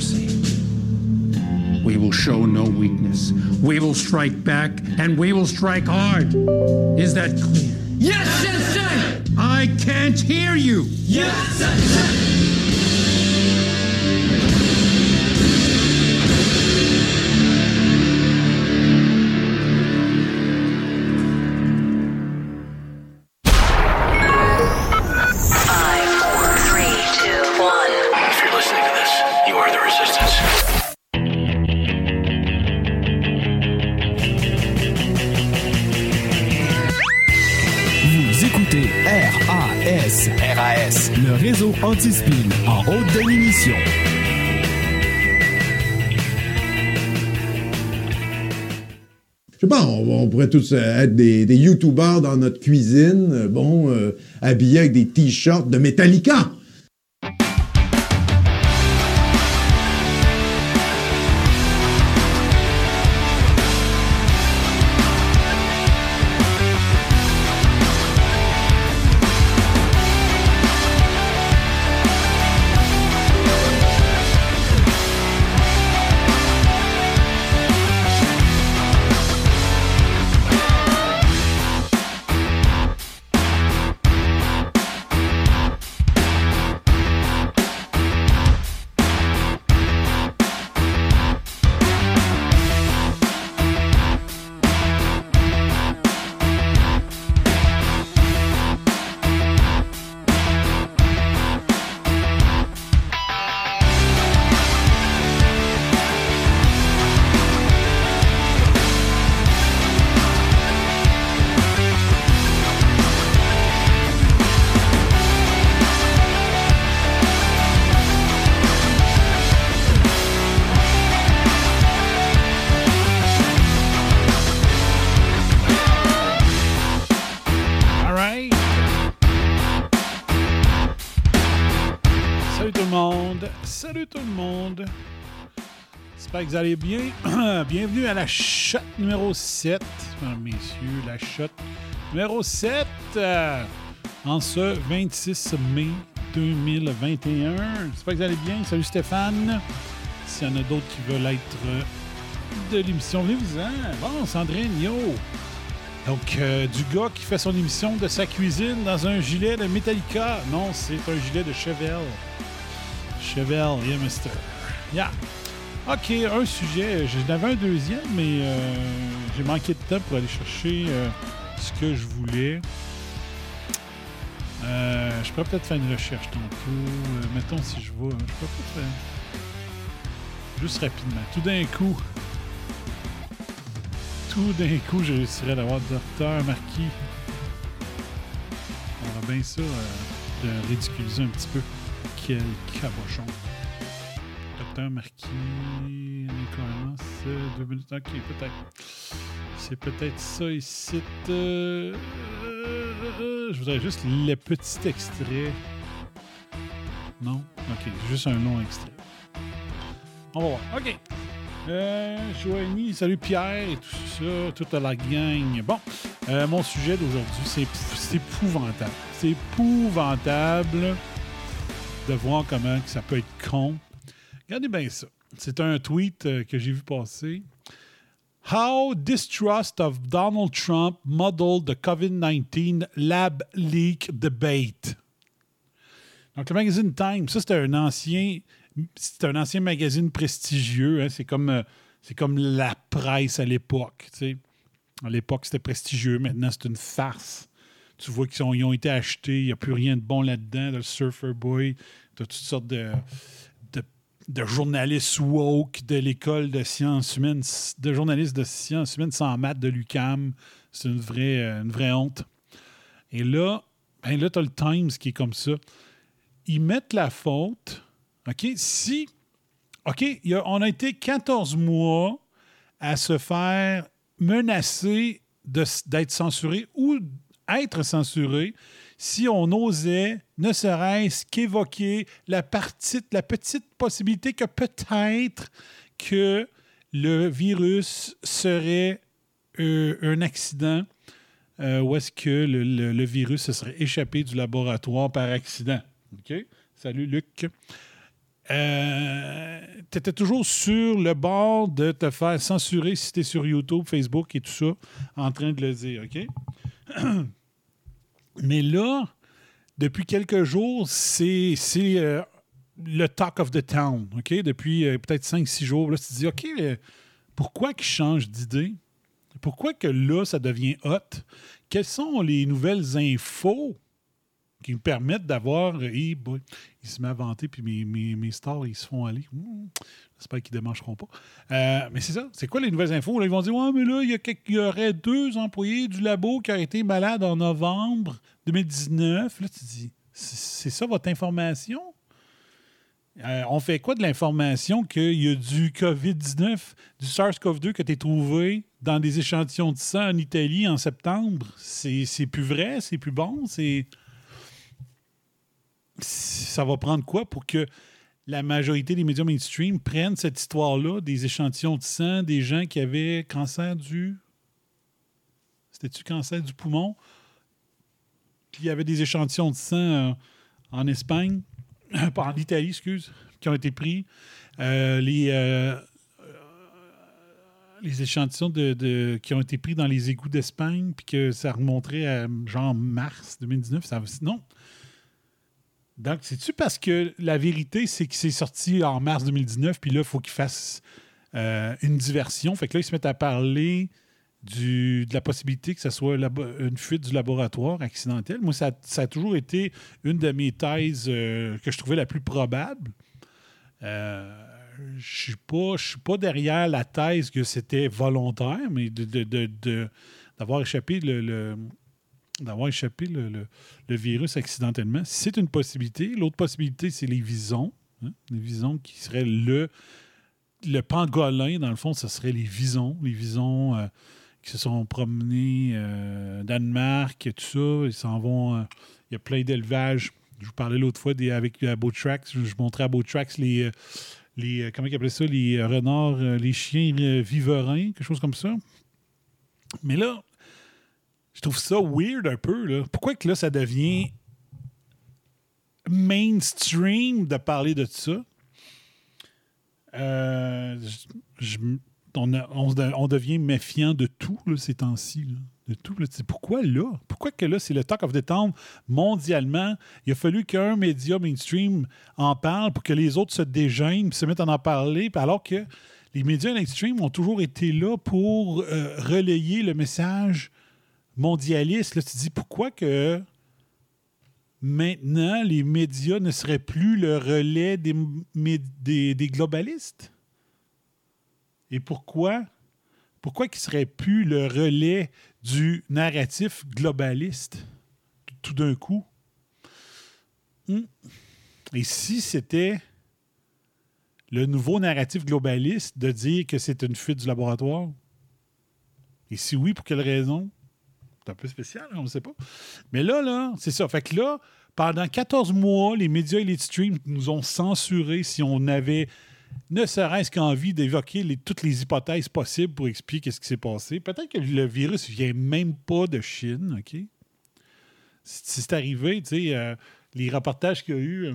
mercy. We will show no weakness. We will strike back, and we will strike hard. Is that clear? Yes, Sensei! I can't hear you! Yes, Sensei! On, pourrait tous euh, être des, des YouTubers dans notre cuisine, euh, bon, euh, habillés avec des t-shirts de Metallica. Salut tout le monde. J'espère que vous allez bien. Bienvenue à la shot numéro 7. Mesdames, messieurs, la shot numéro 7. euh, en ce 26 mai 2021. J'espère que vous allez bien. Salut Stéphane. S'il y en a d'autres qui veulent être euh, de l'émission, venez-vous-en. Bon, Sandrine, yo. Donc, euh, du gars qui fait son émission de sa cuisine dans un gilet de Metallica. Non, c'est un gilet de Chevelle. Chevelle, yeah, mister. Yeah. OK, un sujet. J'en avais un deuxième, mais euh, j'ai manqué de temps pour aller chercher euh, ce que je voulais. Euh, je pourrais peut-être faire une recherche tantôt. Euh, mettons si je vois. Je pourrais peut-être faire. Juste rapidement. Tout d'un coup. Tout d'un coup, je réussirais d'avoir Docteur Marquis. On va bien ça de ridiculiser un petit peu. Quel cabochon. Docteur Marquis. C'est deux minutes. Ok, peut-être. C'est peut-être ça ici. euh, euh, je voudrais juste le petit extrait. Non? Ok, juste un long extrait. On va voir. OK. Euh, Joanie, salut Pierre et tout ça, toute la gang. Bon, euh, mon sujet d'aujourd'hui, c'est épouvantable. C'est épouvantable de voir comment ça peut être con. Regardez bien ça. C'est un tweet euh, que j'ai vu passer. How distrust of Donald Trump modeled the COVID-19 lab leak debate. Donc, le magazine Time, ça, c'était un ancien, un ancien magazine prestigieux. hein. C'est comme, euh, c'est comme la presse à l'époque. tu sais. À l'époque, c'était prestigieux. Maintenant, c'est une farce. Tu vois qu'ils ont, ils ont été achetés. Il n'y a plus rien de bon là-dedans. Le Surfer Boy, tu as toutes sortes de, de, journalistes woke de l'école de sciences humaines, de journalistes de sciences humaines sans maths de l'UCAM. C'est une vraie, euh, une vraie honte. Et là, ben là, tu as le Times qui est comme ça ils mettent la faute, OK, si, OK, on a été 14 mois à se faire menacer d'être censuré ou être censuré si on osait, ne serait-ce qu'évoquer la, la petite possibilité que peut-être que le virus serait euh, un accident euh, où est-ce que le, virus se serait échappé du laboratoire par accident. Salut, Luc. euh, tu étais toujours sur le bord de te faire censurer si tu sur YouTube, Facebook et tout ça, en train de le dire, OK? Mais là, depuis quelques jours, c'est euh, le talk of the town? Depuis euh, peut-être 5-6 jours, là, tu te dis, OK, euh, pourquoi qu'ils changent d'idée? Pourquoi que là, ça devient hot? Quelles sont les nouvelles infos qui me permettent d'avoir. Boy, il se met à vanter, puis mes, mes, mes stars, ils se font aller. J'espère qu'ils ne démangeront pas. Euh, mais c'est ça. C'est quoi les nouvelles infos? Là, ils vont dire Ouais, mais là, il y, a il y aurait deux employés du labo qui auraient été malades en novembre 2019. Là, tu dis C'est ça votre information? Euh, on fait quoi de l'information qu'il y a du COVID-19, du SARS-CoV-2 que tu as trouvé dans des échantillons de sang en Italie en septembre? C'est plus vrai? C'est plus bon? C'est ça va prendre quoi pour que la majorité des médias mainstream prennent cette histoire-là, des échantillons de sang, des gens qui avaient cancer du. C'était-tu cancer du poumon? Puis il y avait des échantillons de sang euh, en Espagne, en Italie, excuse, qui ont été pris. Euh, les, euh, les échantillons de, de- qui ont été pris dans les égouts d'Espagne, puis que ça remonterait à genre mars 2019. Ça, non. Donc, c'est-tu parce que la vérité, c'est que c'est sorti en mars 2019, puis là, il faut qu'ils fassent euh, une diversion. Fait que là, ils se mettent à parler du, de la possibilité que ce soit une fuite du laboratoire accidentelle. Moi, ça, a toujours été une de mes thèses euh, que je trouvais la plus probable. Euh, je je suis pas derrière la thèse que c'était volontaire, mais de, d'avoir échappé le- d'avoir échappé le, le- virus accidentellement. C'est une possibilité. L'autre possibilité, c'est les visons. hein. Les visons qui seraient le, le pangolin, dans le fond, ce serait les visons. Les visons euh, qui se sont promenés euh, Danemark et tout ça. Ils s'en vont. euh, il y a plein d'élevages. Je vous parlais l'autre fois des, avec euh, Botrax. Je, montrais à Botrax les. euh, les comment ça? Les renards, les chiens viverins, quelque chose comme ça. Mais là, je trouve ça weird un peu. Là. Pourquoi que là, ça devient mainstream de parler de ça? Euh, on, devient méfiant de tout là, ces temps-ci. De tout. là. Pourquoi là? Pourquoi que là, c'est le talk of the town mondialement? Il a fallu qu'un média mainstream en parle pour que les autres se dégênent, se mettent à en parler, alors que les médias mainstream ont toujours été là pour euh, relayer le message mondialiste. Là, tu dis pourquoi que maintenant les médias ne seraient plus le relais des, globalistes? Et pourquoi? Pourquoi qu'ils ne seraient plus le relais du narratif globaliste tout- tout d'un coup? Hmm. Et si c'était le nouveau narratif globaliste de dire que c'est une fuite du laboratoire? Et si oui, pour quelle raison? C'est un peu spécial, hein, on ne sait pas. Mais là, là, c'est ça. Fait que là, pendant 14 mois, les médias Elite Stream nous ont censuré si on avait ne serait-ce qu'envie d'évoquer les- toutes les hypothèses possibles pour expliquer ce qui s'est passé. Peut-être que le virus vient même pas de Chine, OK? Si, si c'est arrivé, tu sais, euh, les reportages qu'il y a eu, euh,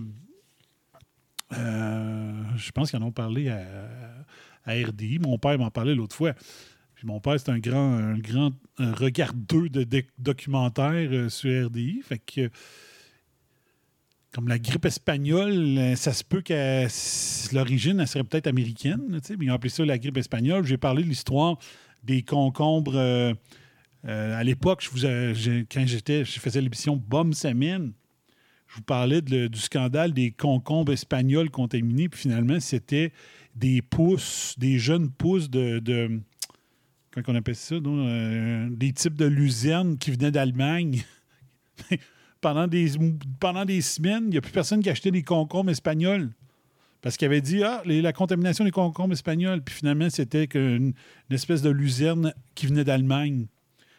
euh, je pense qu'ils en ont parlé à, à RDI. Mon père m'en parlait l'autre fois. Puis mon père, c'est un grand, un grand un regardeux de, documentaires euh, sur RDI. Fait que, comme la grippe espagnole, euh, ça se peut que l'origine, elle serait peut-être américaine. là, mais ils ont appelé ça la grippe espagnole. J'ai parlé de l'histoire des concombres. euh, à l'époque, quand j'étais, je faisais l'émission Bombe Samine, je vous parlais du scandale des concombres espagnols contaminés. Puis finalement, c'était des pousses, des jeunes pousses de comment on appelle ça? donc, euh, des types de luzerne qui venaient d'Allemagne. pendant, des, pendant des semaines, il n'y a plus personne qui achetait des concombres espagnols. Parce qu'il avait dit, ah, la contamination des concombres espagnols. Puis finalement, c'était une espèce de luzerne qui venait d'Allemagne.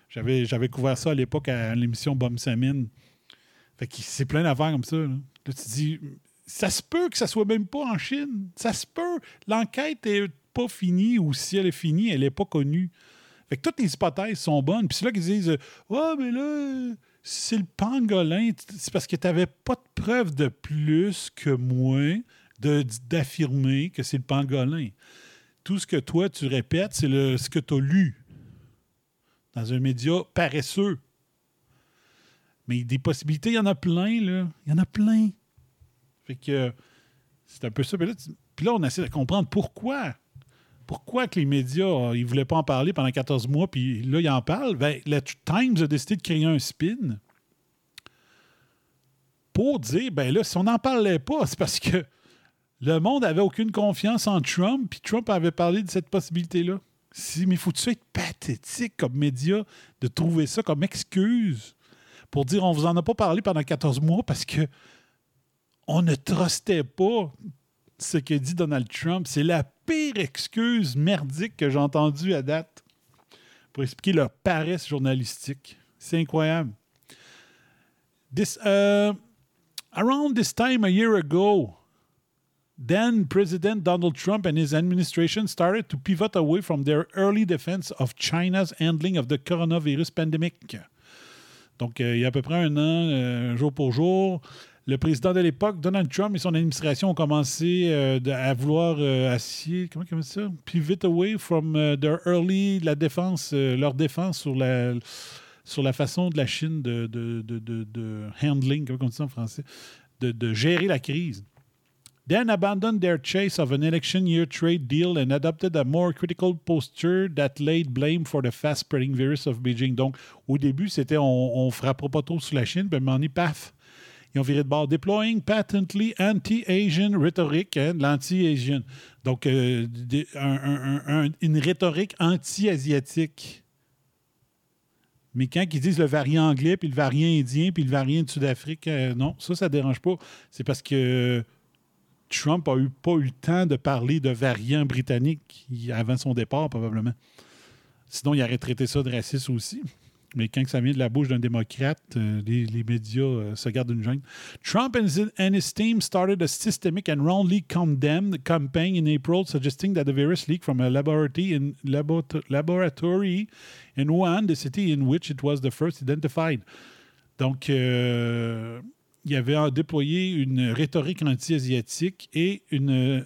J'avais, j'avais couvert ça à l'époque à l'émission Bomb Samine. Fait que c'est plein d'affaires comme ça. Là. Là, tu te dis, ça se peut que ça soit même pas en Chine. Ça se peut. L'enquête est pas finie ou si elle est finie, elle est pas connue. Fait que toutes les hypothèses sont bonnes. Puis c'est là qu'ils disent, ouais, mais là, c'est le pangolin. C'est parce que tu n'avais pas de preuve de plus que moi d'affirmer que c'est le pangolin. Tout ce que toi, tu répètes, c'est ce que tu as lu dans un média paresseux. Mais des possibilités, il y en a plein, là. Il y en a plein. Fait que c'est un peu ça. Là, puis là, on essaie de comprendre pourquoi. Pourquoi que les médias, euh, ils voulaient pas en parler pendant 14 mois, puis là, ils en parlent? Ben, le Times a décidé de créer un spin pour dire, ben là, si on n'en parlait pas, c'est parce que le monde avait aucune confiance en Trump, puis Trump avait parlé de cette possibilité-là. Si, mais faut-tu être pathétique comme média de trouver ça comme excuse pour dire on vous en a pas parlé pendant 14 mois parce que on ne trustait pas ce que dit Donald Trump. C'est la pire excuse merdique que j'ai entendue à date pour expliquer leur paresse journalistique. C'est incroyable. This, uh, around this time a year ago, then President Donald Trump and his administration started to pivot away from their early defense of China's handling of the coronavirus pandemic. Donc, euh, il y a à peu près un an, euh, jour pour jour, le président de l'époque, Donald Trump et son administration ont commencé euh, à vouloir euh, assier, comment comment ça? Pivot away from euh, their early, la défense, euh, leur défense sur la, sur la façon de la Chine de, de, de, handling, comment on dit ça en français, de, gérer la crise. Then abandoned their chase of an election year trade deal and adopted a more critical posture that laid blame for the fast spreading virus of Beijing. Donc, au début, c'était on, on frappera pas trop sur la Chine, puis à un paf, ils ont viré de bord. Deploying patently anti-Asian rhetoric, hein, l'anti-Asian. Donc, euh, une rhétorique anti-asiatique. Mais quand ils disent le variant anglais, puis le variant indien, puis le variant de Sud-Afrique, euh, non, ça, ça ne dérange pas. C'est parce que Trump a eu, pas eu le temps de parler de variant britannique avant son départ, probablement. Sinon, il aurait traité ça de raciste aussi. Mais quand ça vient de la bouche d'un démocrate, euh, les, médias euh, se gardent une gêne. Trump and his, and his team started a systemic and roundly condemned campaign in April, suggesting that the virus leaked from a laboratory in, labo- laboratory in Wuhan, the city in which it was the first identified. Donc, euh, il y avait déployé une rhétorique anti-asiatique et une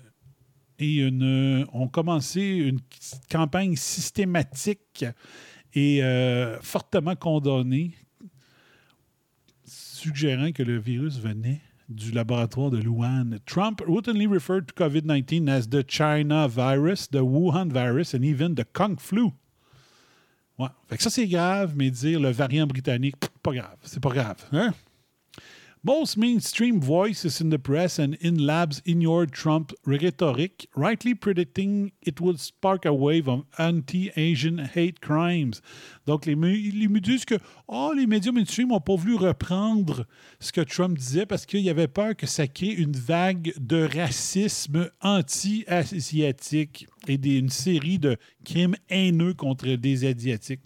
et une, ont commencé une campagne systématique et euh, fortement condamnée, suggérant que le virus venait du laboratoire de Wuhan. Trump routinely referred to COVID-19 as the China virus, the Wuhan virus, and even the Kung flu. Ouais. Fait que ça, c'est grave, mais dire le variant britannique, pas grave. C'est pas grave. Hein? Most mainstream voices in the press and in labs ignored Trump rhetoric, rightly predicting it would spark a wave of anti-Asian hate crimes. Donc, les, les disent que oh, les médias mainstream n'ont pas voulu reprendre ce que Trump disait parce qu'il avait peur que ça crée une vague de racisme anti-asiatique et des- une série de crimes haineux contre des Asiatiques.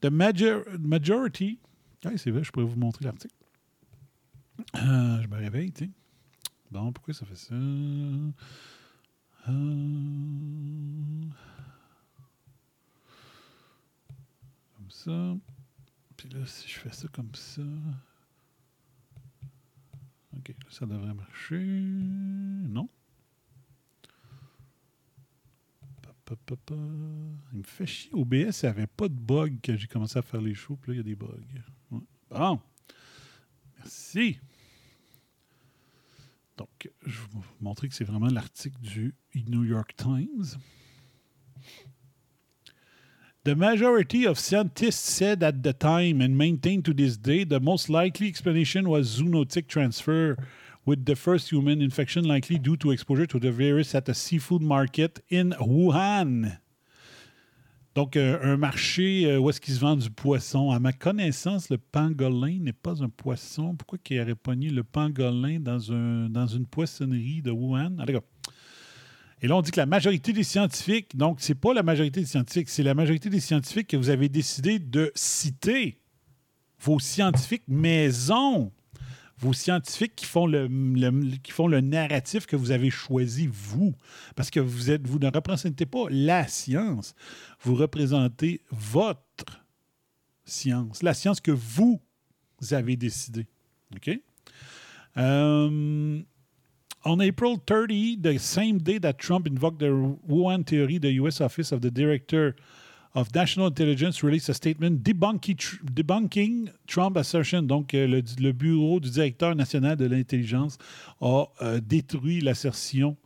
The major- majority. Ah, c'est vrai, je pourrais vous montrer l'article. Euh, je me réveille, tu sais. Bon, pourquoi ça fait ça? Euh, Comme ça. Puis là, si je fais ça comme ça. OK, ça devrait marcher. Non. Il me fait chier. OBS, il n'y avait pas de bug quand j'ai commencé à faire les shows. Puis là, il y a des bugs. Bon. Merci. Donc, je vais vous montrer que c'est vraiment l'article du New York Times. The majority of scientists said at the time and maintain to this day the most likely explanation was zoonotic transfer, with the first human infection likely due to exposure to the virus at a seafood market in Wuhan. Donc, euh, un marché euh, où est-ce qu'ils se vendent du poisson? À ma connaissance, le pangolin n'est pas un poisson. Pourquoi qu'il aurait pogné le pangolin dans, un, dans une poissonnerie de Wuhan? Et là, on dit que la majorité des scientifiques, donc c'est pas la majorité des scientifiques, c'est la majorité des scientifiques que vous avez décidé de citer. Vos scientifiques maison, vos scientifiques qui font le, narratif que vous avez choisi, vous. Parce que vous, êtes, vous ne représentez pas la science, vous représentez votre science, la science que vous avez décidé. OK? Euh, On April 30, the same day that Trump invoked the Wuhan theory, the U.S. Office of the Director of National Intelligence released a statement debunking, tr- debunking Trump assertion. Donc, euh, le, le bureau du directeur national de l'intelligence a euh, détruit l'assertion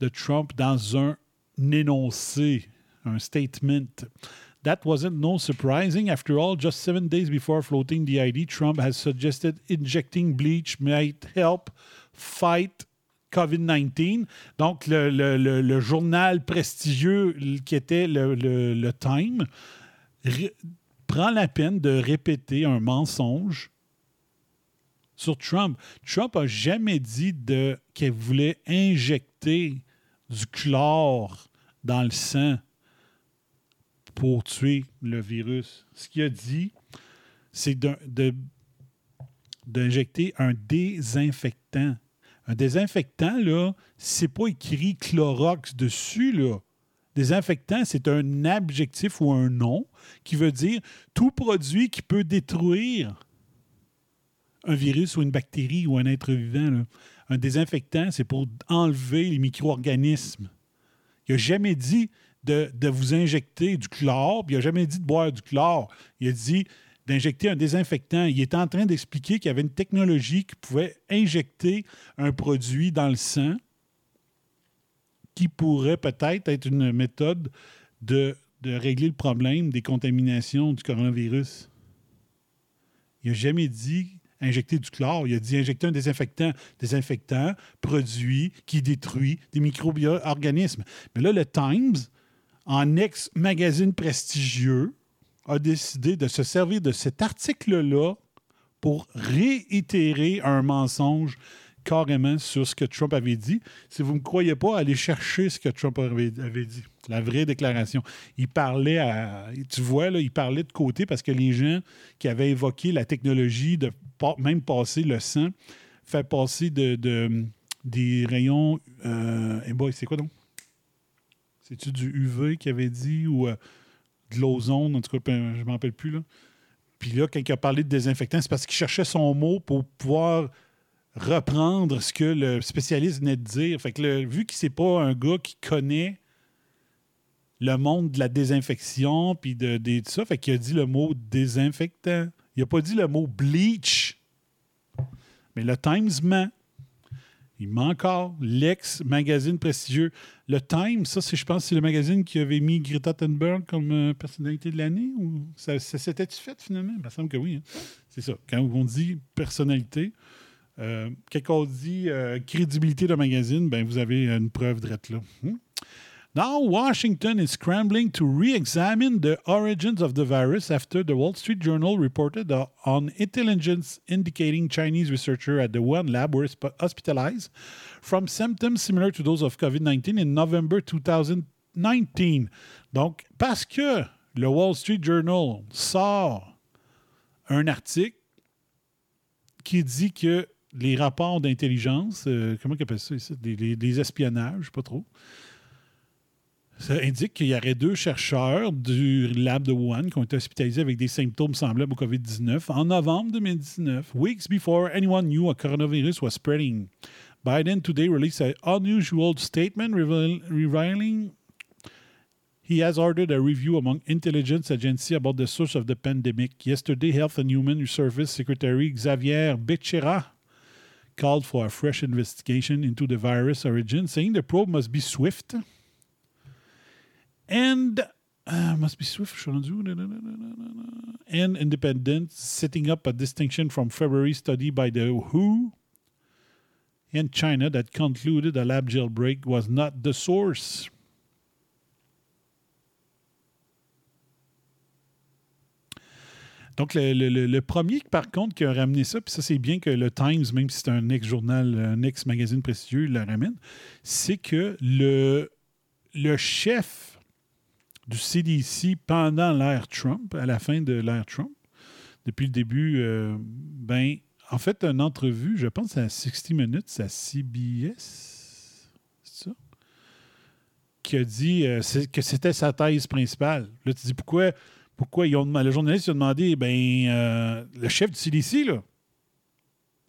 de Trump dans un énoncé, un statement. That wasn't no surprising. After all, just seven days before floating the ID, Trump has suggested injecting bleach might help fight COVID-19. Donc, le, journal prestigieux qui était le, Time prend la peine de répéter un mensonge sur Trump. Trump a jamais dit qu'il voulait injecter du chlore dans le sang pour tuer le virus. Ce qu'il a dit, c'est d'injecter un désinfectant. Un désinfectant, là, c'est pas écrit Clorox dessus, là. Désinfectant, c'est un adjectif ou un nom qui veut dire tout produit qui peut détruire un virus ou une bactérie ou un être vivant. Un désinfectant, c'est pour enlever les micro-organismes. Il n'a jamais dit de, de vous injecter du chlore, puis il n'a jamais dit de boire du chlore. Il a dit d'injecter un désinfectant. Il est en train d'expliquer qu'il y avait une technologie qui pouvait injecter un produit dans le sang qui pourrait peut-être être une méthode de, régler le problème des contaminations du coronavirus. Il n'a jamais dit injecter du chlore. Il a dit injecter un désinfectant. Désinfectant, produit qui détruit des micro-organismes. Mais là, le Times, en ex-magazine prestigieux, a décidé de se servir de cet article-là pour réitérer un mensonge carrément sur ce que Trump avait dit. Si vous ne me croyez pas, allez chercher ce que Trump avait, avait dit. La vraie déclaration. Il parlait à. Tu vois, là, il parlait de côté parce que les gens qui avaient évoqué la technologie de même passer le sang, fait passer de, de- des rayons. Euh, eh boy, c'est quoi donc? C'est-tu du UV qu'il avait dit ou euh, de l'ozone? En tout cas, je ne m'en rappelle plus. Là. Puis là, quand a parlé de désinfectant, c'est parce qu'il cherchait son mot pour pouvoir reprendre ce que le spécialiste venait de dire. Fait que le- vu que c'est pas un gars qui connaît le monde de la désinfection puis de, de ça, fait qu'il a dit le mot désinfectant. Il a pas dit le mot bleach. Mais le Times ment. Il ment encore. L'ex-magazine prestigieux. Le Times, ça, je pense, c'est le magazine qui avait mis Greta Thunberg comme euh, personnalité de l'année. Ça, s'était-tu fait finalement? Il me semble que oui. hein. C'est ça. Quand on dit personnalité, euh, quand on dit euh, crédibilité d'un magazine, ben, vous avez une preuve d'être là. Hmm? Now, Washington is scrambling to re examine the origins of the virus after the Wall Street Journal reported on intelligence indicating Chinese researchers at the Wuhan lab were hosp- hospitalized from symptoms similar to those of COVID 19 in November 2019. Donc, parce que le Wall Street Journal sort un article qui dit que les rapports d'intelligence, euh, comment ils appellent ça ici? Des espionnages, pas trop, ça indique qu'il y aurait deux chercheurs du lab de Wuhan qui ont été hospitalisés avec des symptômes semblables au COVID-19 en novembre 2019, weeks before anyone knew a coronavirus was spreading. Biden today released an unusual statement reveal- revealing he has ordered a review among intelligence agencies about the source of the pandemic. Yesterday, Health and Human Service Secretary Xavier Becerra called for a fresh investigation into the virus origin, saying the probe must be swift and uh, must be swift and independent, setting up a distinction from February study by the WHO? In China that concluded a lab jailbreak was not the source. Donc, le- le premier, par contre, qui a ramené ça, puis ça, c'est bien que le Times, même si c'est un ex-journal, un ex-magazine prestigieux, il le ramène, c'est que le, le chef du CDC pendant l'ère Trump, à la fin de l'ère Trump, depuis le début, euh, ben, en fait, une entrevue, je pense à 60 Minutes, à CBS, c'est ça? Qui a dit euh, que c'était sa thèse principale. Là, tu dis pourquoi, pourquoi ils ont le journaliste a demandé, ben, euh, le chef du CDC, là,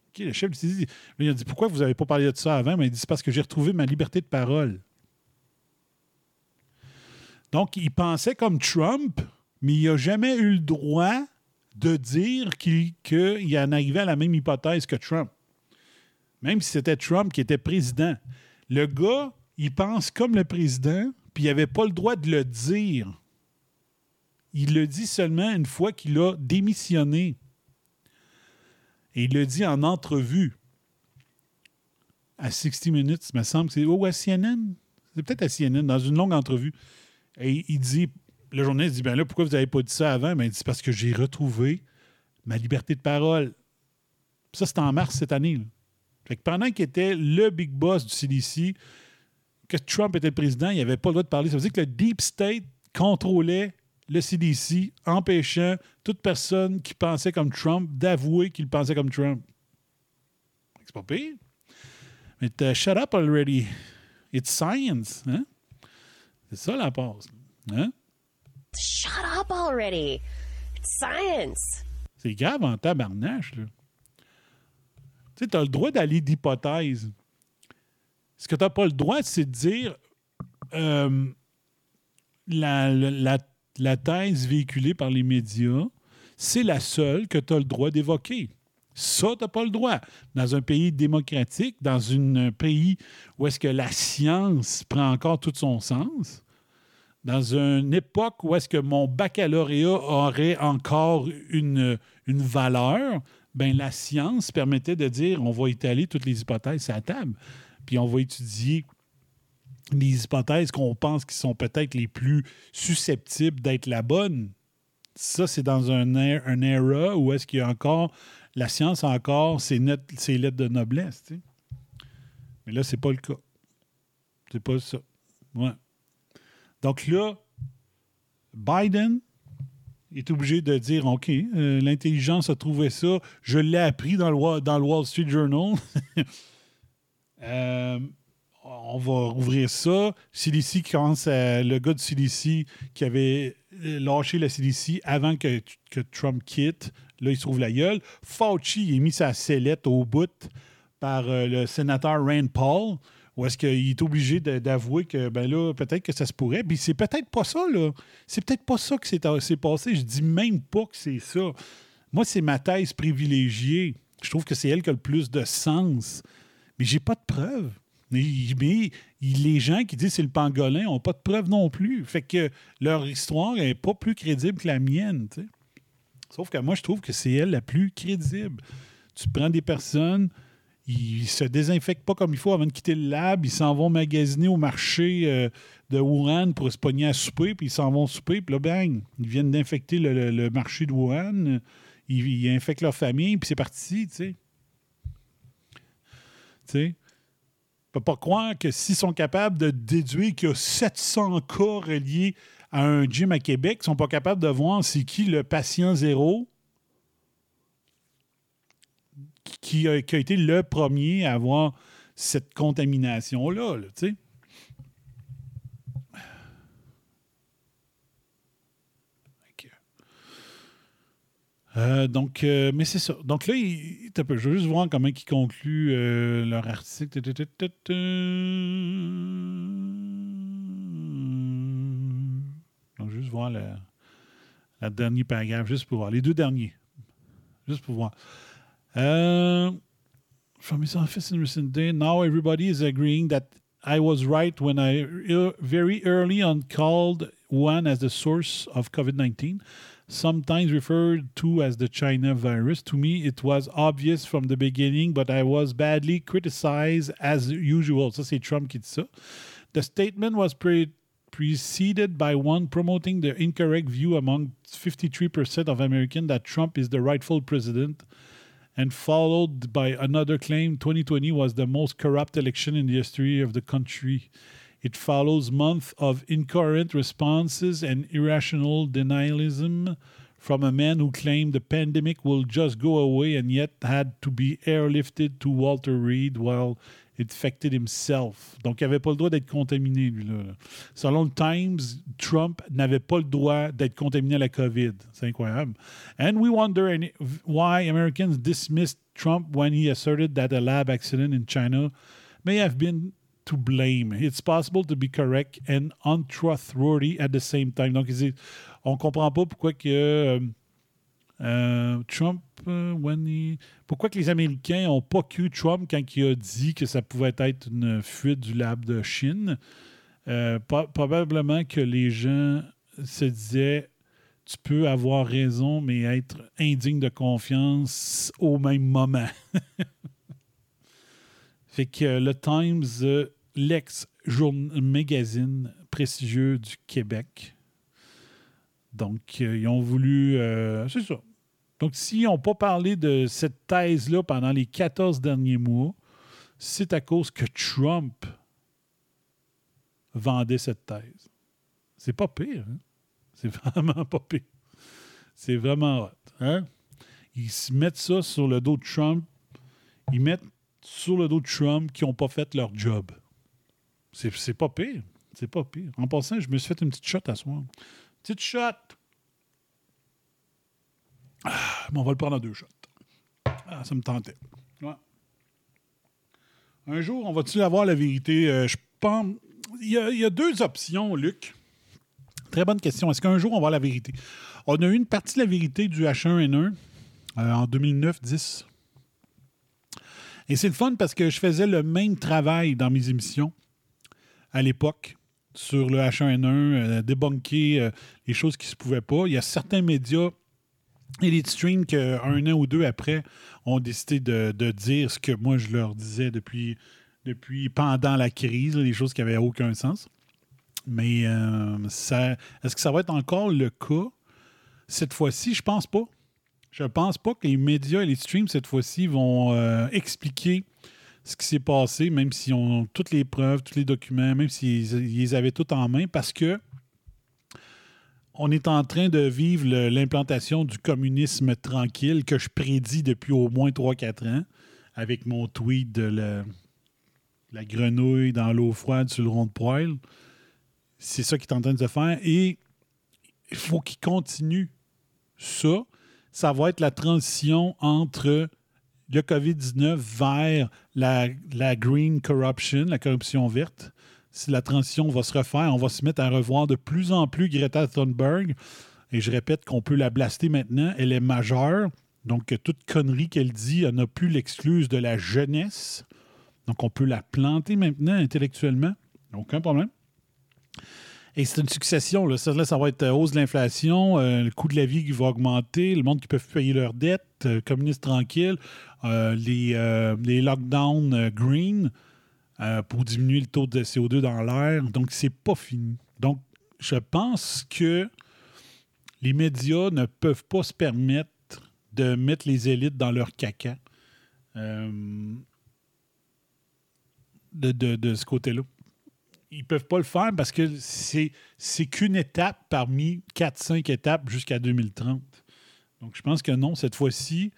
OK, le chef du CDC. Là, il a dit Pourquoi vous n'avez pas parlé de ça avant? Mais il dit C'est parce que j'ai retrouvé ma liberté de parole. Donc, il pensait comme Trump, mais il n'a jamais eu le droit de dire qu'il en arrivait à la même hypothèse que Trump. Même si c'était Trump qui était président. Le gars, il pense comme le président, puis il n'avait pas le droit de le dire. Il le dit seulement une fois qu'il a démissionné. Et il le dit en entrevue. À 60 Minutes, il me semble que c'est. Oh, à CNN? C'est peut-être à CNN, dans une longue entrevue. Et il dit, le journaliste dit, ben là, pourquoi vous n'avez pas dit ça avant? Ben, il dit, parce que j'ai retrouvé ma liberté de parole. Ça, c'était en mars cette année. Fait que pendant qu'il était le big boss du CDC, que Trump était le président, il n'avait pas le droit de parler. Ça veut dire que le Deep State contrôlait le CDC, empêchant toute personne qui pensait comme Trump d'avouer qu'il pensait comme Trump. C'est pas pire. Mais t'as- shut up already. It's science. Hein? C'est ça la passe. Hein? Shut up already. It's science. C'est grave en tabarnache, là. Tu sais, t'as le droit d'aller d'hypothèse. Ce que t'as pas le droit, c'est de dire euh, la, la- la- la thèse véhiculée par les médias, c'est la seule que tu as le droit d'évoquer. Ça, tu n'as pas le droit. Dans un pays démocratique, dans un pays où est-ce que la science prend encore tout son sens, dans une époque où est-ce que mon baccalauréat aurait encore une, une valeur, ben la science permettait de dire on va étaler toutes les hypothèses à la table, puis on va étudier les hypothèses qu'on pense qui sont peut-être les plus susceptibles d'être la bonne. Ça, c'est dans un, er- un era où est-ce qu'il y a encore, la science a encore ses, lettres de noblesse. Mais là, c'est pas le cas. C'est pas ça. Ouais. Donc là, Biden est obligé de dire OK, euh, l'intelligence a trouvé ça, je l'ai appris dans le, dans le Wall Street Journal. Euh, on va ouvrir ça. CDC qui le gars de CDC qui avait euh, lâché la CDC avant que, Trump quitte, là, il se trouve la gueule. Fauci est mis sa sellette au bout par euh, le sénateur Rand Paul, où est-ce qu'il est obligé d'avouer que, ben là, peut-être que ça se pourrait. Puis c'est peut-être pas ça, là. C'est peut-être pas ça que c'est s'est passé. Je dis même pas que c'est ça. Moi, c'est ma thèse privilégiée. Je trouve que c'est elle qui a le plus de sens. Mais j'ai pas de preuves. Mais, les gens qui disent c'est le pangolin n'ont pas de preuves non plus. Fait que leur histoire n'est pas plus crédible que la mienne. Sauf que moi, je trouve que c'est elle la plus crédible. Tu prends des personnes, ils se désinfectent pas comme il faut avant de quitter le lab, ils s'en vont magasiner au marché euh, de Wuhan pour se pogner à souper, puis ils s'en vont souper, puis là, bang, ils viennent d'infecter le, marché de Wuhan, ils, infectent leur famille, puis c'est parti. Tu sais? On peut pas croire que s'ils sont capables de déduire qu'il y a 700 cas reliés à un gym à Québec, ils sont pas capables de voir c'est qui le patient zéro qui a, qui a été le premier à avoir cette contamination-là, là, tu sais. Fait que- Euh, donc, euh, mais c'est ça. Donc là, il- peu, je veux juste voir comment ils concluent euh, leur article. Donc, juste voir le, le dernier paragraphe, juste pour voir. Les deux derniers. Juste pour voir. Uh, from his office in recent day, now everybody is agreeing that I was right when I uh, very early on called Wuhan as the source of COVID 19, sometimes referred to as the China virus. To me, it was obvious from the beginning, but I was badly criticized as usual. Ça, c'est Trump qui dit ça. The statement was pre- preceded by one promoting the incorrect view among 53% of Americans that Trump is the rightful president, and followed by another claim 2020 was the most corrupt election in the history of the country. It follows months of incoherent responses and irrational denialism from a man who claimed the pandemic will just go away and yet had to be airlifted to Walter Reed while infected himself. Donc, il n'avait pas le droit d'être contaminé, là. Selon le Times, Trump n'avait pas le droit d'être contaminé à la COVID. C'est incroyable. And we wonder any- why Americans dismissed Trump when he asserted that a lab accident in China may have been to blame. It's possible to be correct and untrustworthy at the same time. Donc, on comprend pas pourquoi que euh, euh, Trump, euh, when he- pourquoi que les Américains n'ont pas cru Trump quand il a dit que ça pouvait être une fuite du lab de Chine? Pro- probablement que les gens se disaient tu peux avoir raison, mais être indigne de confiance au même moment. Fait que euh, le Times, euh, l'ex-magazine prestigieux du Québec. Donc, euh, ils ont voulu. euh, c'est ça. Donc, s'ils n'ont pas parlé de cette thèse-là pendant les 14 derniers mois, c'est à cause que Trump vendait cette thèse. C'est pas pire, hein? C'est vraiment pas pire. C'est vraiment hot. Hein? Ils se mettent ça sur le dos de Trump. Ils mettent sur le dos de Trump qui n'ont pas fait leur job. C'est pas pire. C'est pas pire. En passant, je me suis fait une petite shot à soir. Petite shot. Ah, mais on va le prendre en deux shots. Ah, ça me tentait. Un jour, on va-tu avoir la vérité? Euh, je pense. Il y, a, il y a deux options, Luc. Très bonne question. Est-ce qu'un jour, on va avoir la vérité? On a eu une partie de la vérité du H1N1 euh, en 2009-10. Et c'est le fun parce que je faisais le même travail dans mes émissions à l'époque sur le H1N1, euh, débunker euh, les choses qui ne se pouvaient pas. Il y a certains médias Elite Stream qu'un an ou deux après ont décidé de, dire ce que moi je leur disais depuis, depuis pendant la crise, les choses qui n'avaient aucun sens. Mais euh, est-ce que ça va être encore le cas? Cette fois-ci? Je pense pas. Je pense pas que les médias et les streams cette fois-ci vont euh, expliquer ce qui s'est passé, même s'ils ont toutes les preuves, tous les documents, même s'ils ils les avaient tout en main, parce que on est en train de vivre l'implantation du communisme tranquille que je prédis depuis au moins 3-4 ans avec mon tweet de la, grenouille dans l'eau froide sur le rond de poêle. C'est ça qui est en train de faire. Et il faut qu'il continue ça. Ça va être la transition entre le COVID-19 vers la, green corruption, la corruption verte. Si la transition va se refaire, on va se mettre à revoir de plus en plus Greta Thunberg. Et je répète qu'on peut la blaster maintenant. Elle est majeure. Donc, toute connerie qu'elle dit, elle n'a plus l'excluse de la jeunesse. Donc, on peut la planter maintenant intellectuellement. Aucun problème. Et c'est une succession. Là. Ça, va être euh, hausse de l'inflation, euh, le coût de la vie qui va augmenter, le monde qui peut payer leurs dettes, euh, communistes tranquilles, euh, les, les lockdowns green pour diminuer le taux de CO2 dans l'air. Donc, c'est pas fini. Donc, je pense que les médias ne peuvent pas se permettre de mettre les élites dans leur caca de- de ce côté-là. Ils peuvent pas le faire parce que c'est, qu'une étape parmi 4-5 étapes jusqu'à 2030. Donc, je pense que non, cette fois-ci,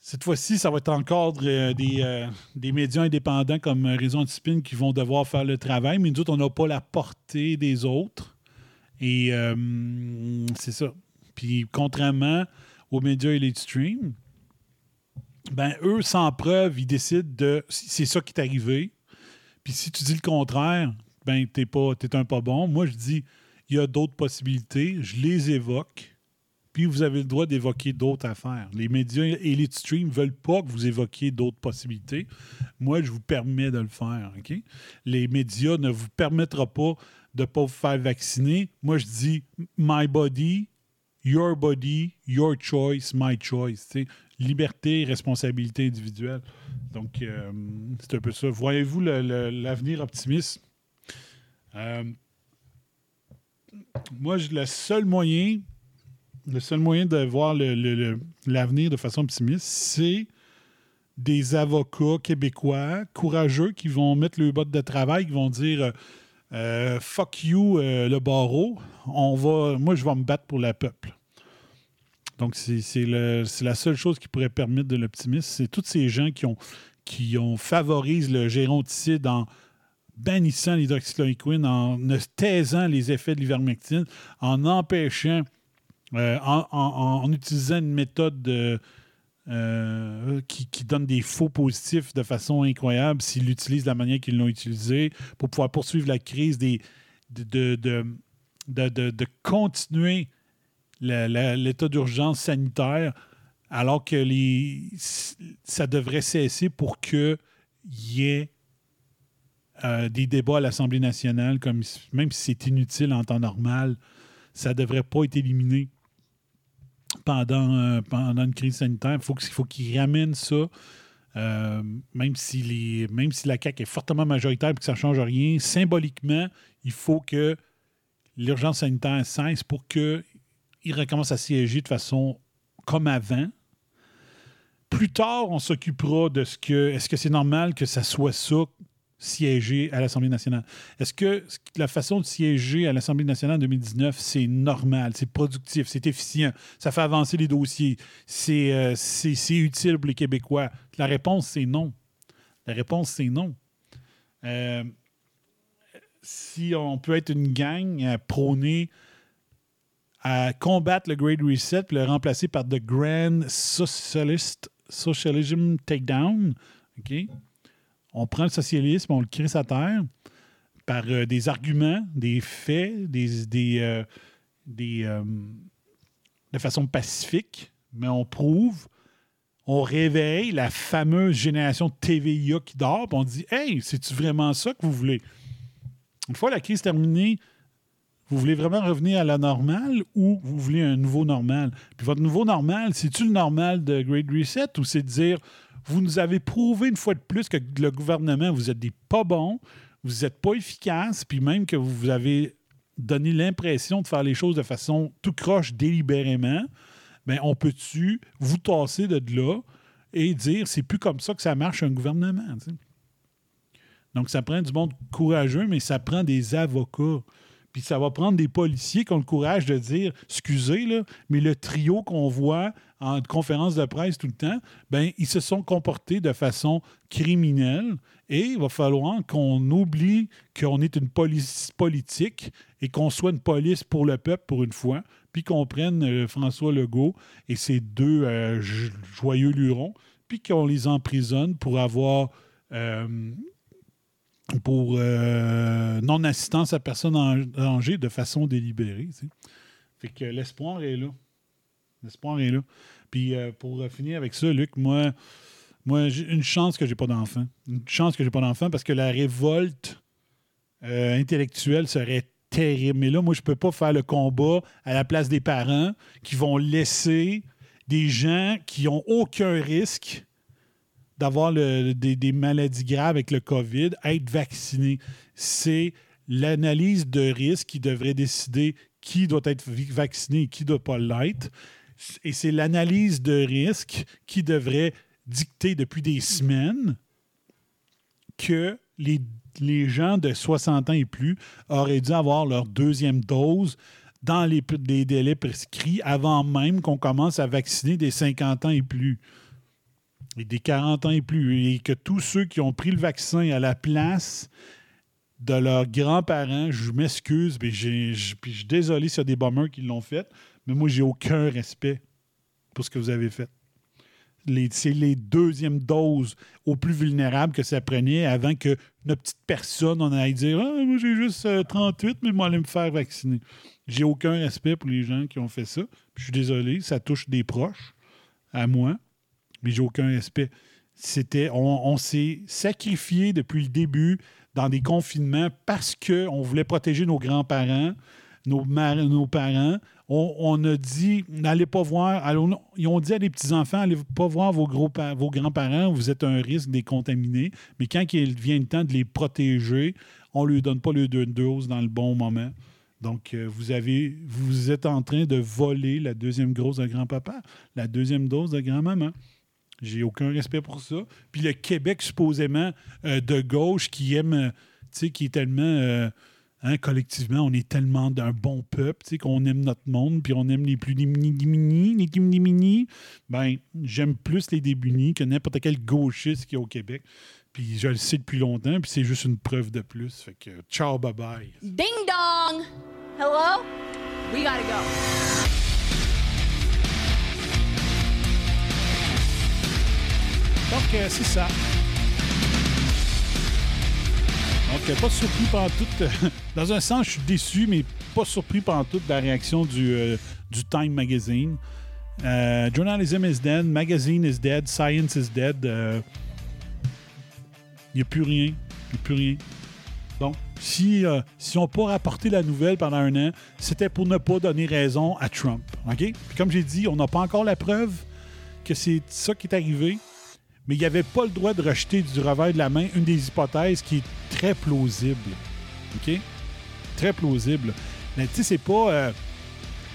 cette fois-ci, ça va être encore euh, des, euh, des médias indépendants comme Raison Antispin qui vont devoir faire le travail, mais nous autres, on n'a pas la portée des autres. Et euh, c'est ça. Puis, contrairement aux médias Elite Stream, ben, eux, sans preuve, ils décident de. C'est ça qui est arrivé. Puis si tu dis le contraire, ben, t'es pas, t'es un pas bon. Moi, je dis, il y a d'autres possibilités. Je les évoque. Puis vous avez le droit d'évoquer d'autres affaires. Les médias Elite Stream ne veulent pas que vous évoquiez d'autres possibilités. Moi, je vous permets de le faire. OK? Les médias ne vous permettront pas de ne pas vous faire vacciner. Moi, je dis my body, your body, your choice, my choice. Tu sais, liberté, responsabilité individuelle. Donc, euh, c'est un peu ça. Voyez-vous l'avenir optimiste? Euh, moi, le seul moyen, le seul moyen de voir l'avenir de façon optimiste, c'est des avocats québécois courageux qui vont mettre le botte de travail, qui vont dire euh, fuck you le barreau, on va, moi je vais me battre pour le peuple. Donc c'est la seule chose qui pourrait permettre de l'optimisme, c'est tous ces gens qui ont qui ont favorisent le géronticide en bannissant l'hydroxychloroquine, en ne taisant les effets de l'ivermectine, en empêchant, euh, en, en- utilisant une méthode de- euh, qui, qui donne des faux positifs de façon incroyable s'ils l'utilisent de la manière qu'ils l'ont utilisé pour pouvoir poursuivre la crise des, de, de, de, de- continuer l'état d'urgence sanitaire alors que les, ça devrait cesser pour qu'il y ait euh, des débats à l'Assemblée nationale, comme, même si c'est inutile en temps normal, ça ne devrait pas être éliminé pendant, euh, pendant une crise sanitaire. Il faut, qu'il faut qu'ils ramènent ça. euh, même, si les, même si la CAQ est fortement majoritaire et que ça ne change rien, symboliquement, il faut que l'urgence sanitaire cesse pour qu'ils recommencent à siéger de façon comme avant. Plus tard, on s'occupera de ce que. Est-ce que c'est normal que ça soit ça, siéger à l'Assemblée nationale? Est-ce que la façon de siéger à l'Assemblée nationale en 2019, c'est normal, c'est productif, c'est efficient, ça fait avancer les dossiers, c'est euh, utile pour les Québécois? La réponse, c'est non. La réponse, c'est non. Euh, si on peut être une gang à prôner à combattre le Great Reset puis le remplacer par The Grand Socialist, Socialism Takedown. OK? On prend le socialisme, on le crée sa terre par euh, des arguments, des faits, des, des, euh, des, euh, de façon pacifique, mais on prouve, on réveille la fameuse génération de TVIA qui dort, on dit Hey, c'est-tu vraiment ça que vous voulez? Une fois la crise terminée, vous voulez vraiment revenir à la normale ou vous voulez un nouveau normal? Puis votre nouveau normal, c'est-tu le normal de Great Reset ou c'est de dire vous nous avez prouvé une fois de plus que le gouvernement, vous êtes des pas bons, vous n'êtes pas efficaces, puis même que vous avez donné l'impression de faire les choses de façon tout croche délibérément, bien, on peut-tu vous tasser de là et dire c'est plus comme ça que ça marche un gouvernement? Donc, ça prend du monde courageux, mais ça prend des avocats. Puis ça va prendre des policiers qui ont le courage de dire excusez, là, mais le trio qu'on voit en conférence de presse tout le temps, ben ils se sont comportés de façon criminelle et il va falloir qu'on oublie qu'on est une police politique et qu'on soit une police pour le peuple pour une fois, puis qu'on prenne euh, François Legault et ses deux euh, jo- joyeux lurons, puis qu'on les emprisonne pour avoir euh, pour euh, non-assistance à personne en danger de façon délibérée. Fait que l'espoir est là. L'espoir est là. Puis euh, pour euh, finir avec ça, Luc, moi, moi j'ai une chance que j'ai pas d'enfant. Une chance que j'ai pas d'enfant parce que la révolte intellectuelle serait terrible. Mais là, moi, je peux pas faire le combat à la place des parents qui vont laisser des gens qui ont aucun risque d'avoir des, maladies graves avec le COVID, être vacciné. C'est l'analyse de risque qui devrait décider qui doit être vacciné et qui ne doit pas l'être. Et c'est l'analyse de risque qui devrait dicter depuis des semaines que les, les gens de 60 ans et plus auraient dû avoir leur deuxième dose dans les, les délais prescrits avant même qu'on commence à vacciner des 50 ans et plus des 40 ans et plus, et que tous ceux qui ont pris le vaccin à la place de leurs grands-parents, je m'excuse, mais je puis je suis désolé s'il y a des bombers qui l'ont fait, mais moi, j'ai aucun respect pour ce que vous avez fait. C'est les deuxièmes doses aux plus vulnérables que ça prenait avant que notre petite personne en aille dire Ah, moi j'ai juste euh, 38, mais moi, aller me faire vacciner. J'ai aucun respect pour les gens qui ont fait ça. Je suis désolé, ça touche des proches à moi mais j'ai aucun respect. C'était, on, s'est sacrifié depuis le début dans des confinements parce qu'on voulait protéger nos grands-parents, nos, parents. On, a dit, n'allez pas voir, allons- ils ont dit à des petits-enfants, allez pas voir vos, grands-parents, vous êtes un risque de les contaminer. Mais quand il vient le temps de les protéger, on ne leur donne pas le deux doses dans le bon moment. Donc, euh, vous, avez, vous êtes en train de voler la deuxième dose de grand-papa, la deuxième dose de grand-maman. J'ai aucun respect pour ça. Puis le Québec, supposément, euh, de gauche, qui aime, euh, tu sais, qui est tellement euh, hein, collectivement, on est tellement d'un bon peuple, tu sais, qu'on aime notre monde, puis on aime les plus démunis, les démunis. Ben, j'aime plus les démunis que n'importe quel gauchiste qui est au Québec. Puis je le sais depuis longtemps, puis c'est juste une preuve de plus. Fait que ciao, bye bye. Ding dong! Hello? We gotta go. Donc, euh, c'est ça. Donc, euh, pas surpris par tout. dans un sens, je suis déçu, mais pas surpris par tout de la réaction du, euh, du Time Magazine. Journalism is dead, magazine is dead, science is dead. Il n'y a plus rien. Il n'y a plus rien. Donc, si, si on peut rapporter la nouvelle pendant un an, c'était pour ne pas donner raison à Trump. OK? Puis comme j'ai dit, on n'a pas encore la preuve que c'est ça qui est arrivé, mais il n'y avait pas le droit de rejeter du revers de la main une des hypothèses qui est très plausible. OK? Très plausible. Mais tu sais, c'est pas. euh,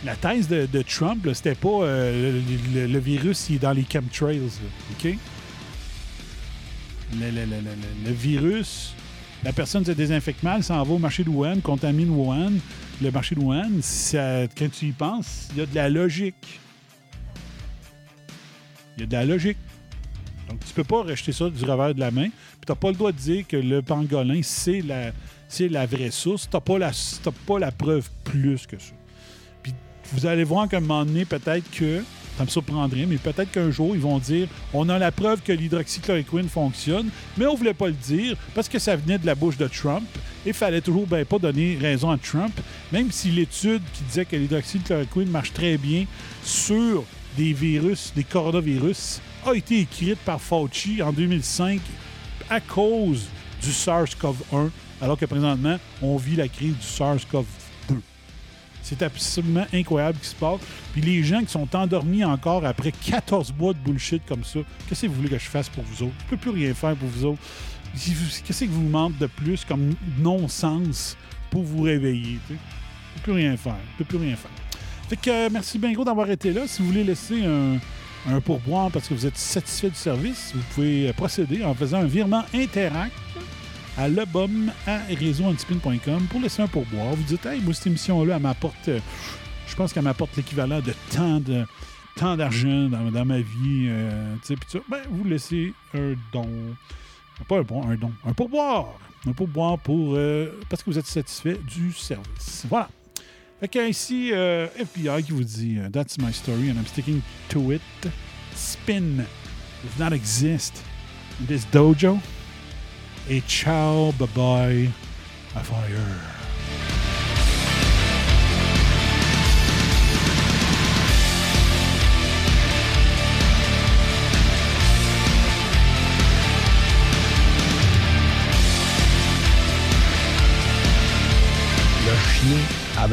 la thèse de, de Trump, c'était pas euh, le, virus il est dans les chemtrails. là, OK? Le virus, la personne se désinfecte mal, s'en va au marché de Wuhan, contamine Wuhan. Le marché de Wuhan, ça- quand tu y penses, il y a de la logique. Il y a de la logique. Donc, tu peux pas rejeter ça du revers de la main. Puis, tu pas le droit de dire que le pangolin, c'est la, c'est la vraie source. Tu pas, la- t'as pas la preuve plus que ça. Puis, vous allez voir qu'à un moment donné, peut-être que, ça me surprendrait, mais peut-être qu'un jour, ils vont dire on a la preuve que l'hydroxychloroquine fonctionne, mais on voulait pas le dire parce que ça venait de la bouche de Trump. Et fallait toujours ben, pas donner raison à Trump, même si l'étude qui disait que l'hydroxychloroquine marche très bien sur des virus, des coronavirus, a été écrite par Fauci en 2005 à cause du SARS-CoV-1, alors que présentement, on vit la crise du SARS-CoV-2. C'est absolument incroyable ce qui se passe. Puis les gens qui sont endormis encore après 14 mois de bullshit comme ça, qu'est-ce que vous voulez que je fasse pour vous autres? Je peux plus rien faire pour vous autres. Qu'est-ce que vous manque de plus comme non-sens pour vous réveiller? Je peux plus rien faire. Je peux plus rien faire. Fait que euh, merci bien d'avoir été là. Si vous voulez laisser un, un pourboire parce que vous êtes satisfait du service, vous pouvez procéder en faisant un virement Interact à lebum à pour laisser un pourboire. Vous dites, hey, moi, cette émission-là, elle m'apporte, euh, je pense qu'elle m'apporte l'équivalent de tant de tant d'argent dans, ma vie, euh, tu sais. Ben, vous laissez un don. Pas un bon, un don. Un pourboire. Un pourboire pour, euh, parce que vous êtes satisfait du service. Voilà. Fait que ici, euh, FBI qui vous dit euh, That's my story and I'm sticking to it. Spin does not exist in this dojo. Et ciao, bye bye, à fire.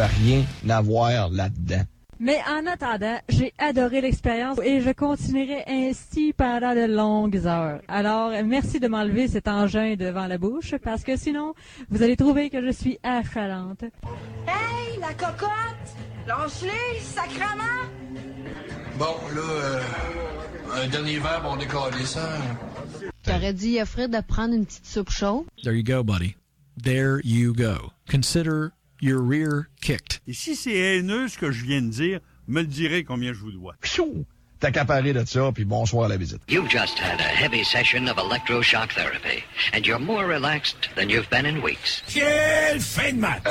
Avait rien à voir là-dedans. Mais en attendant, j'ai adoré l'expérience et je continuerai ainsi pendant de longues heures. Alors, merci de m'enlever cet engin devant la bouche parce que sinon, vous allez trouver que je suis achalante. Hey, la cocotte! Lâche-les, sacrement! Bon, là, euh, un dernier verre, on décolle ça. J'aurais dit à Fred de prendre une petite soupe chaude? There you go, buddy. There you go. Consider your rear kicked. Et si c'est haineux ce que je viens de dire, me le direz combien je vous dois. Qu'à parler de ça, puis bonsoir à la visite. You've just had a heavy session of electroshock therapy, and you're more relaxed than you've been in weeks. Quelle fin de match!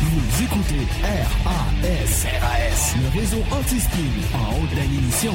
Vous écoutez RAS, RAS, le réseau anti-spin en haute d'émission.